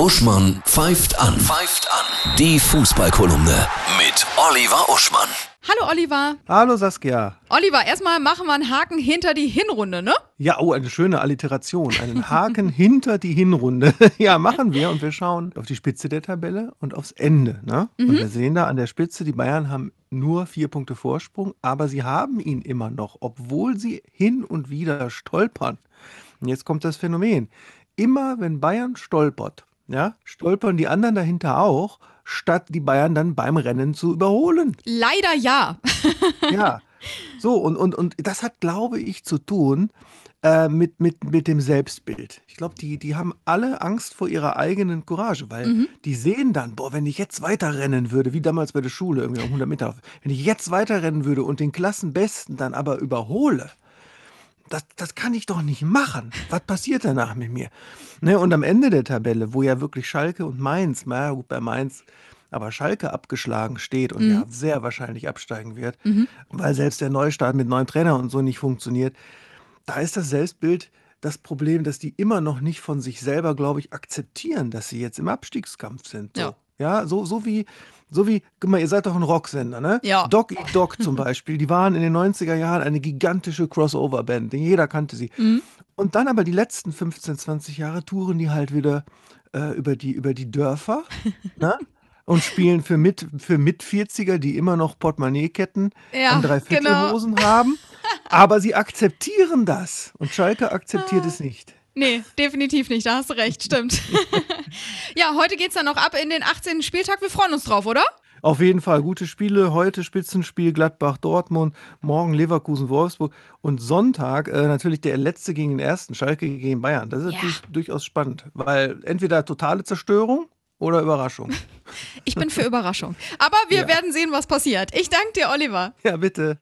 Uschmann pfeift an. Pfeift an. Die Fußballkolumne mit Oliver Uschmann. Hallo Oliver. Hallo Saskia. Oliver, erstmal machen wir einen Haken hinter die Hinrunde, ne? Ja, oh, eine schöne Alliteration. Einen Haken hinter die Hinrunde. ja, machen wir und wir schauen auf die Spitze der Tabelle und aufs Ende. Ne? Mhm. Und wir sehen da an der Spitze, die Bayern haben nur vier Punkte Vorsprung, aber sie haben ihn immer noch, obwohl sie hin und wieder stolpern. Und jetzt kommt das Phänomen. Immer wenn Bayern stolpert, ja, stolpern die anderen dahinter auch, statt die Bayern dann beim Rennen zu überholen. Leider ja. Ja, so und, und, und das hat, glaube ich, zu tun äh, mit, mit, mit dem Selbstbild. Ich glaube, die, die haben alle Angst vor ihrer eigenen Courage, weil die sehen dann, boah, wenn ich jetzt weiterrennen würde, wie damals bei der Schule, irgendwie um 100 Meter, wenn ich jetzt weiterrennen würde und den Klassenbesten dann aber überhole, das, das kann ich doch nicht machen. Was passiert danach mit mir? Ne, und am Ende der Tabelle, wo ja wirklich Schalke und Mainz, na gut, bei Mainz, aber Schalke abgeschlagen steht und ja sehr wahrscheinlich absteigen wird, weil selbst der Neustart mit neuem Trainer und so nicht funktioniert, da ist das Selbstbild das Problem, dass die immer noch nicht von sich selber, glaube ich, akzeptieren, dass sie jetzt im Abstiegskampf sind. So. Ja. Ja, so, so wie, so wie, guck mal, ihr seid doch ein Rocksender, ne? Ja. Dog Eat Dog zum Beispiel, die waren in den 90er Jahren eine gigantische Crossover-Band, jeder kannte sie. Und dann aber die letzten 15, 20 Jahre touren die halt wieder äh, über, die, über die Dörfer, ne? Und spielen für, mit, für Mit-40er, die immer noch Portemonnaie-Ketten Ja, an Dreiviertelhosen haben. Aber sie akzeptieren das. Und Schalke akzeptiert es nicht. Nee, definitiv nicht, da hast du recht, stimmt. ja, heute geht's dann noch ab in den 18. Spieltag. Wir freuen uns drauf, oder? Auf jeden Fall gute Spiele. Heute Spitzenspiel Gladbach-Dortmund, morgen Leverkusen-Wolfsburg und Sonntag äh, natürlich der letzte gegen den ersten, Schalke gegen Bayern. Das ist Ja. natürlich durchaus spannend, weil entweder totale Zerstörung oder Überraschung. Ich bin für Überraschung. Aber wir Ja. werden sehen, was passiert. Ich danke dir, Oliver. Ja, bitte.